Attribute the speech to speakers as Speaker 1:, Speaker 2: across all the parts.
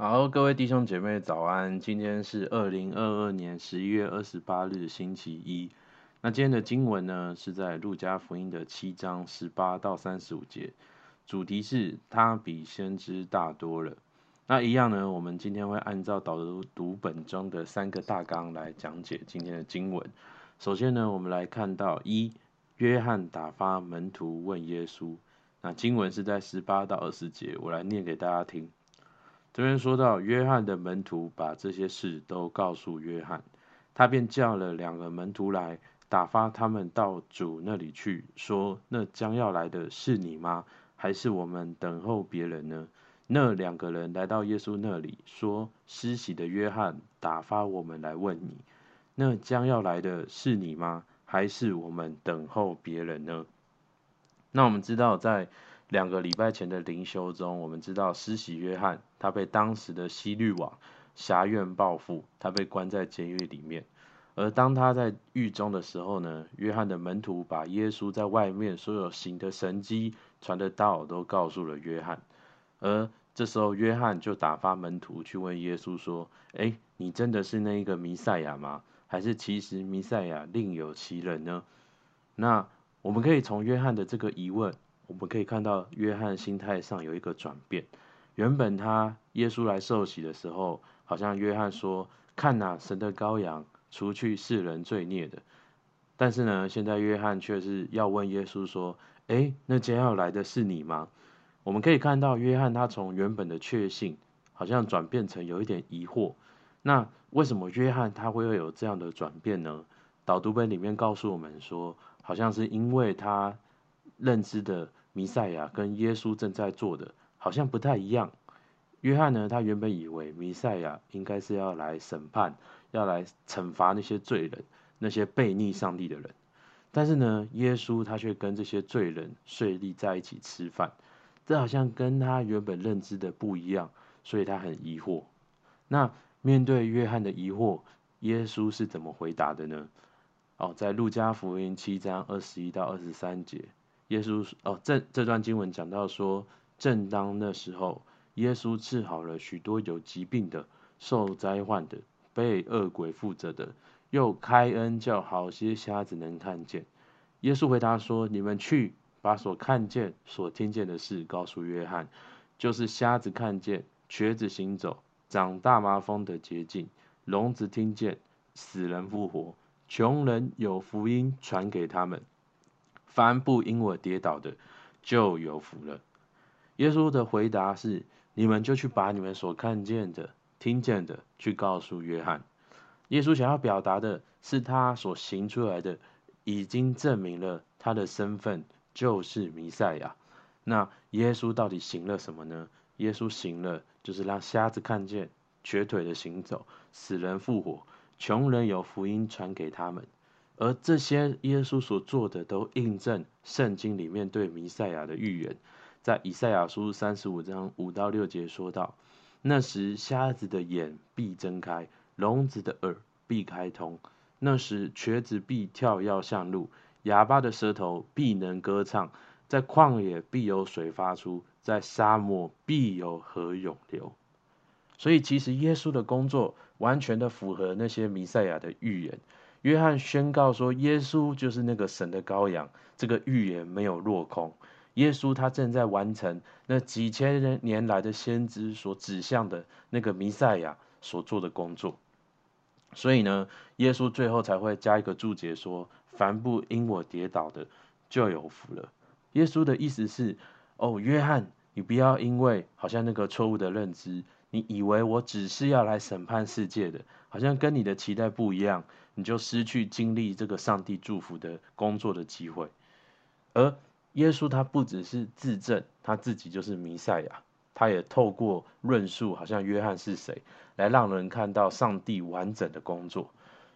Speaker 1: 好，各位弟兄姐妹早安。今天是二零二二年十一月二十八日，星期一。那今天的经文呢，是在路加福音的七章十八到三十五节，主题是他比先知大多了。那一样呢，我们今天会按照导读本中的三个大纲来讲解今天的经文。首先呢，我们来看到一，约翰打发门徒问耶稣。那经文是在十八到二十节，我来念给大家听。这边说到，约翰的门徒把这些事都告诉约翰，他便叫了两个门徒来，打发他们到主那里去，说：“那将要来的是你吗？还是我们等候别人呢？”那两个人来到耶稣那里，说：“施洗的约翰打发我们来问你，那将要来的是你吗？还是我们等候别人呢？”那我们知道在。两个礼拜前的灵修中，我们知道施洗约翰他被当时的西律王辖院报复，他被关在监狱里面。而当他在狱中的时候呢，约翰的门徒把耶稣在外面所有行的神迹、传的道都告诉了约翰。而这时候，约翰就打发门徒去问耶稣说：“诶，你真的是那一个弥赛亚吗？还是其实弥赛亚另有其人呢？”那我们可以从约翰的这个疑问。我们可以看到约翰心态上有一个转变。原本他耶稣来受洗的时候，好像约翰说：“看哪，神的羔羊，除去世人罪孽的。”但是呢，现在约翰却是要问耶稣说：“诶，那将要来的是你吗？”我们可以看到约翰他从原本的确信，好像转变成有一点疑惑。那为什么约翰他会有这样的转变呢？导读本里面告诉我们说，好像是因为他认知的。弥赛亚跟耶稣正在做的好像不太一样。约翰呢，他原本以为弥赛亚应该是要来审判，要来惩罚那些罪人，那些悖逆上帝的人。但是呢，耶稣他却跟这些罪人睡立在一起吃饭，这好像跟他原本认知的不一样，所以他很疑惑。那面对约翰的疑惑，耶稣是怎么回答的呢？哦，在路加福音七章二十一到二十三节。耶稣哦，这这段经文讲到说，正当那时候，耶稣治好了许多有疾病的、受灾患的、被恶鬼附着的，又开恩叫好些瞎子能看见。耶稣回答说：“你们去把所看见、所听见的事告诉约翰，就是瞎子看见、瘸子行走、长大麻风的洁净、聋子听见、死人复活、穷人有福音传给他们。”凡不因我跌倒的，就有福了。耶稣的回答是：你们就去把你们所看见的、听见的，去告诉约翰。耶稣想要表达的是，他所行出来的，已经证明了他的身份就是弥赛亚。那耶稣到底行了什么呢？耶稣行了，就是让瞎子看见、瘸腿的行走、死人复活、穷人有福音传给他们。而这些耶稣所做的，都印证圣经里面对弥赛亚的预言。在以赛亚书三十五章五到六节说道：“那时瞎子的眼必睁开，聋子的耳必开通；那时瘸子必跳跃向路，哑巴的舌头必能歌唱。在旷野必有水发出，在沙漠必有河涌流。”所以，其实耶稣的工作完全的符合那些弥赛亚的预言。约翰宣告说：“耶稣就是那个神的羔羊。”这个预言没有落空。耶稣他正在完成那几千人年来的先知所指向的那个弥赛亚所做的工作。所以呢，耶稣最后才会加一个注解说：“凡不因我跌倒的，就有福了。”耶稣的意思是：哦，约翰，你不要因为好像那个错误的认知，你以为我只是要来审判世界的，好像跟你的期待不一样。你就失去经历这个上帝祝福的工作的机会，而耶稣他不只是自证他自己就是弥赛亚，他也透过论述好像约翰是谁，来让人看到上帝完整的工作。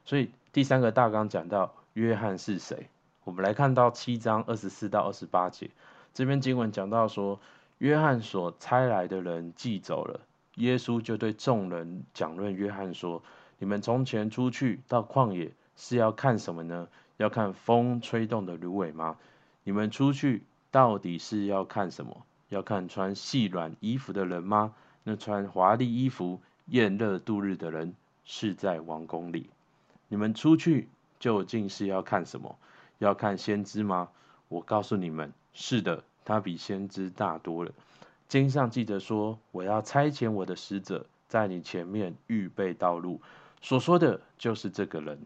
Speaker 1: 所以第三个大纲讲到约翰是谁，我们来看到七章二十四到二十八节，这边经文讲到说，约翰所差来的人寄走了，耶稣就对众人讲论约翰说。你们从前出去到旷野是要看什么呢？要看风吹动的芦苇吗？你们出去到底是要看什么？要看穿细软衣服的人吗？那穿华丽衣服、宴乐度日的人是在王宫里。你们出去究竟是要看什么？要看先知吗？我告诉你们，是的，他比先知大多了。经上记着说：“我要差遣我的使者在你前面预备道路。”所说的就是这个人。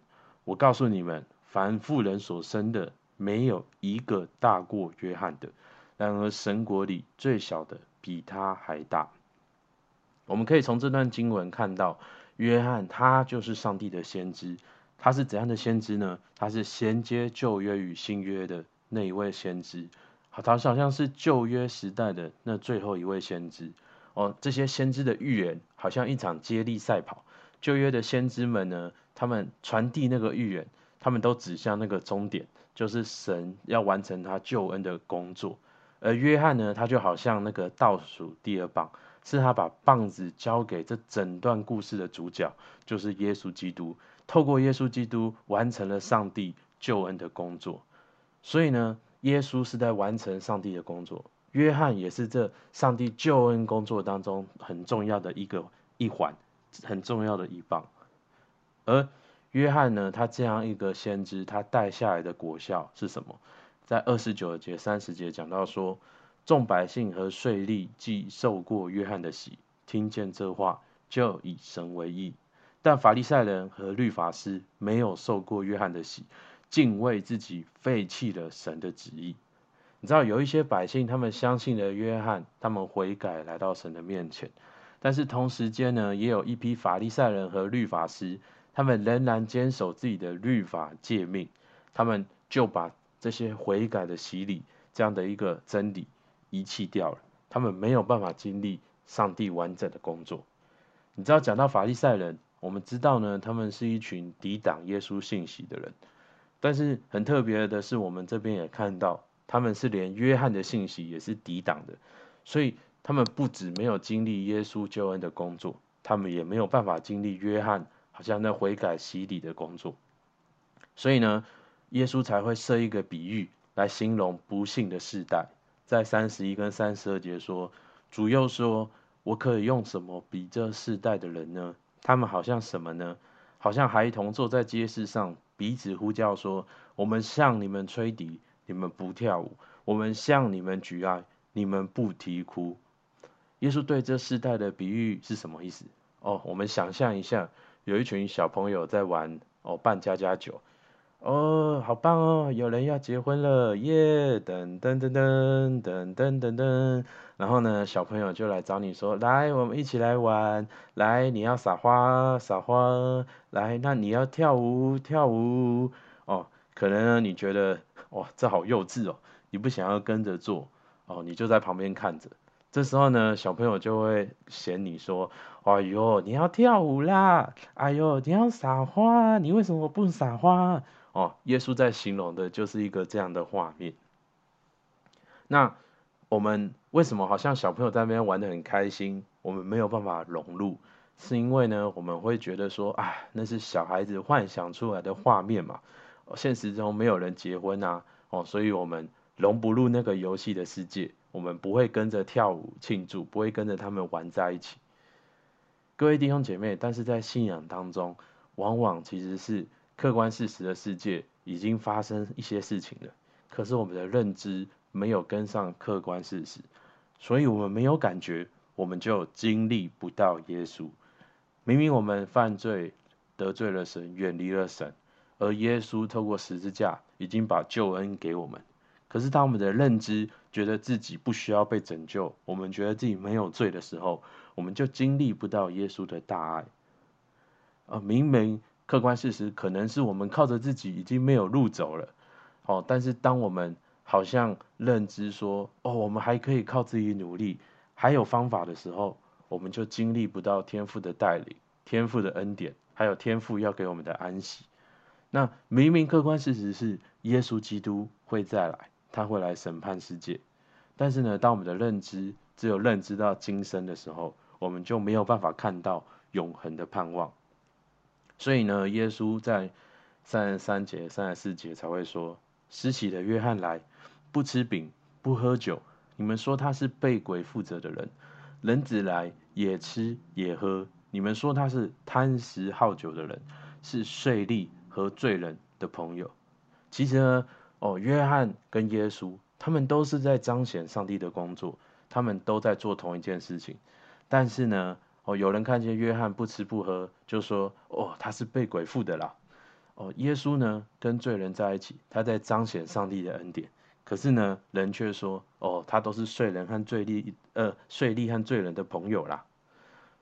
Speaker 1: 我告诉你们，凡妇人所生的，没有一个大过约翰的。然而神国里最小的比他还大。我们可以从这段经文看到，约翰他就是上帝的先知。他是怎样的先知呢？他是衔接旧约与新约的那一位先知。好，他好像是旧约时代的那最后一位先知。哦，这些先知的预言好像一场接力赛跑。旧约的先知们呢，他们传递那个预言，他们都指向那个终点，就是神要完成他救恩的工作。而约翰呢，他就好像那个倒数第二棒，是他把棒子交给这整段故事的主角，就是耶稣基督。透过耶稣基督完成了上帝救恩的工作，所以呢，耶稣是在完成上帝的工作，约翰也是这上帝救恩工作当中很重要的一个一环，很重要的一棒。而约翰呢，他这样一个先知，他带下来的果效是什么？在二十九节、三十节讲到说，众百姓和税吏既受过约翰的洗，听见这话，就以神为义。但法利赛人和律法师没有受过约翰的洗，竟为自己废弃了神的旨意。你知道有一些百姓，他们相信了约翰，他们悔改来到神的面前。但是同时间呢，也有一批法利赛人和律法师，他们仍然坚守自己的律法诫命，他们就把这些悔改的洗礼这样的一个真理遗弃掉了。他们没有办法经历上帝完整的工作。你知道讲到法利赛人。我们知道呢，他们是一群抵挡耶稣信息的人，但是很特别的是，我们这边也看到，他们是连约翰的信息也是抵挡的，所以他们不止没有经历耶稣救恩的工作，他们也没有办法经历约翰好像那悔改洗礼的工作，所以呢，耶稣才会设一个比喻来形容不幸的世代，在三十一跟三十二节说，主又说，我可以用什么比这世代的人呢？他们好像什么呢？好像孩童坐在街市上，彼此呼叫说：“我们向你们吹笛，你们不跳舞；我们向你们举哀，你们不啼哭。”耶稣对这世代的比喻是什么意思？哦，我们想象一下，有一群小朋友在玩哦，扮家家酒。哦，好棒哦！有人要结婚了，耶！噔噔噔噔噔噔噔噔。然后呢，小朋友就来找你说：“来，我们一起来玩。来，你要撒花，撒花。来，那你要跳舞，跳舞。哦，可能呢，你觉得哇，这好幼稚哦，你不想要跟着做哦，你就在旁边看着。这时候呢，小朋友就会嫌你说：哎呦，你要跳舞啦！哎呦，你要撒花，你为什么不撒花？”哦，耶稣在形容的就是一个这样的画面。那我们为什么好像小朋友在那边玩的很开心，我们没有办法融入？是因为呢，我们会觉得说，啊，那是小孩子幻想出来的画面嘛，现实中没有人结婚啊，哦，所以我们融不入那个游戏的世界，我们不会跟着跳舞庆祝，不会跟着他们玩在一起。各位弟兄姐妹，但是在信仰当中，往往其实是。客观事实的世界已经发生一些事情了，可是我们的认知没有跟上客观事实，所以我们没有感觉，我们就经历不到耶稣。明明我们犯罪得罪了神，远离了神，而耶稣透过十字架已经把救恩给我们。可是当我们的认知觉得自己不需要被拯救，我们觉得自己没有罪的时候，我们就经历不到耶稣的大爱。啊明明。客观事实可能是我们靠着自己已经没有路走了，哦，但是当我们好像认知说，哦，我们还可以靠自己努力，还有方法的时候，我们就经历不到天父的带领、天父的恩典，还有天父要给我们的安息。那明明客观事实是耶稣基督会再来，他会来审判世界，但是呢，当我们的认知只有认知到今生的时候，我们就没有办法看到永恒的盼望。所以呢，耶稣在三十三节、三十四节才会说：“施洗的约翰来，不吃饼，不喝酒。你们说他是被鬼附着的人，人子来也吃也喝，你们说他是贪食好酒的人，是税吏和罪人的朋友。其实呢，哦，约翰跟耶稣，他们都是在彰显上帝的工作，他们都在做同一件事情。但是呢，哦，有人看见约翰不吃不喝，就说，哦，他是被鬼附的啦。哦，耶稣呢，跟罪人在一起，他在彰显上帝的恩典。可是呢，人却说，哦，他都是税人和罪利，呃，税利和罪人的朋友啦。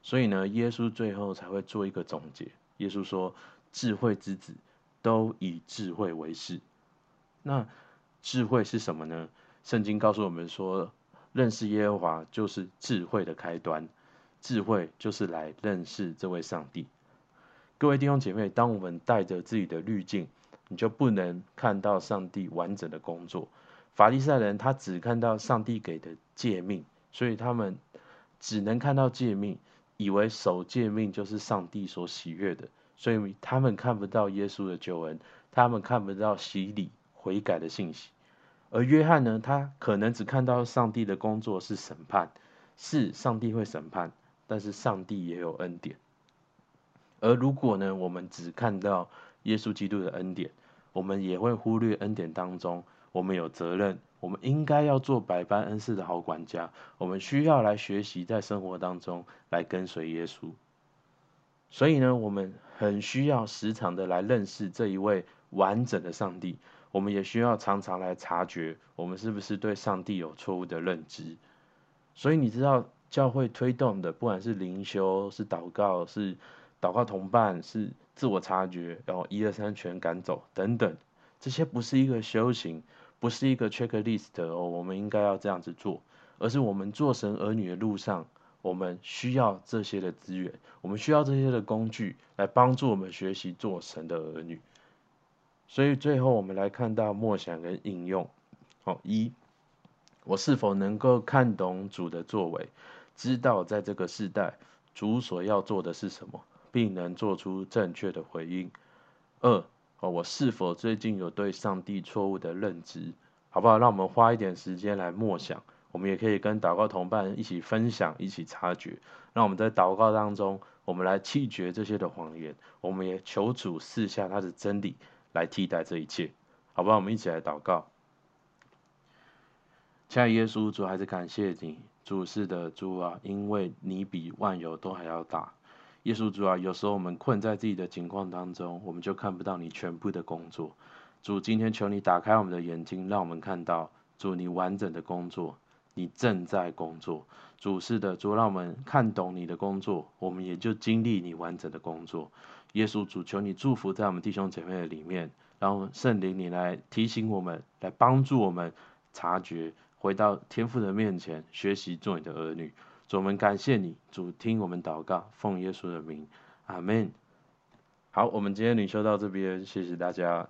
Speaker 1: 所以呢，耶稣最后才会做一个总结。耶稣说，智慧之子都以智慧为事。那智慧是什么呢？圣经告诉我们说，认识耶和华就是智慧的开端。智慧就是来认识这位上帝。各位弟兄姐妹，当我们带着自己的滤镜，你就不能看到上帝完整的工作。法利赛人他只看到上帝给的诫命，所以他们只能看到诫命，以为守诫命就是上帝所喜悦的，所以他们看不到耶稣的救恩，他们看不到洗礼悔改的信息。而约翰呢，他可能只看到上帝的工作是审判，是上帝会审判，但是上帝也有恩典。而如果呢，我们只看到耶稣基督的恩典，我们也会忽略恩典当中，我们有责任，我们应该要做百般恩赐的好管家，我们需要来学习在生活当中来跟随耶稣。所以呢，我们很需要时常的来认识这一位完整的上帝，我们也需要常常来察觉我们是不是对上帝有错误的认知。所以你知道，教会推动的，不管是灵修、是祷告、是。祷告同伴是自我察觉，然后一二三全赶走等等，这些不是一个修行，不是一个 checklist 哦，我们应该要这样子做，而是我们做神儿女的路上，我们需要这些的资源，我们需要这些的工具来帮助我们学习做神的儿女。所以最后我们来看到默想跟应用，哦，一，我是否能够看懂主的作为，知道在这个时代主所要做的是什么？并能做出正确的回应。二，哦，我是否最近有对上帝错误的认知？好不好？让我们花一点时间来默想。我们也可以跟祷告同伴一起分享，一起察觉。让我们在祷告当中，我们来弃绝这些的谎言。我们也求主赐下他的真理来替代这一切，好不好？我们一起来祷告。亲爱耶稣，主还是感谢你，主是的主啊，因为你比万有都还要大。耶稣主啊，有时候我们困在自己的情况当中，我们就看不到你全部的工作。主，今天求你打开我们的眼睛，让我们看到主你完整的工作，你正在工作。主是的，主让我们看懂你的工作，我们也就经历你完整的工作。耶稣主，求你祝福在我们弟兄姐妹的里面，然后圣灵你来提醒我们，来帮助我们察觉，回到天父的面前，学习做你的儿女。主，我们感谢你，主听我们祷告，奉耶稣的名，阿门。好，我们今天领修到这边，谢谢大家。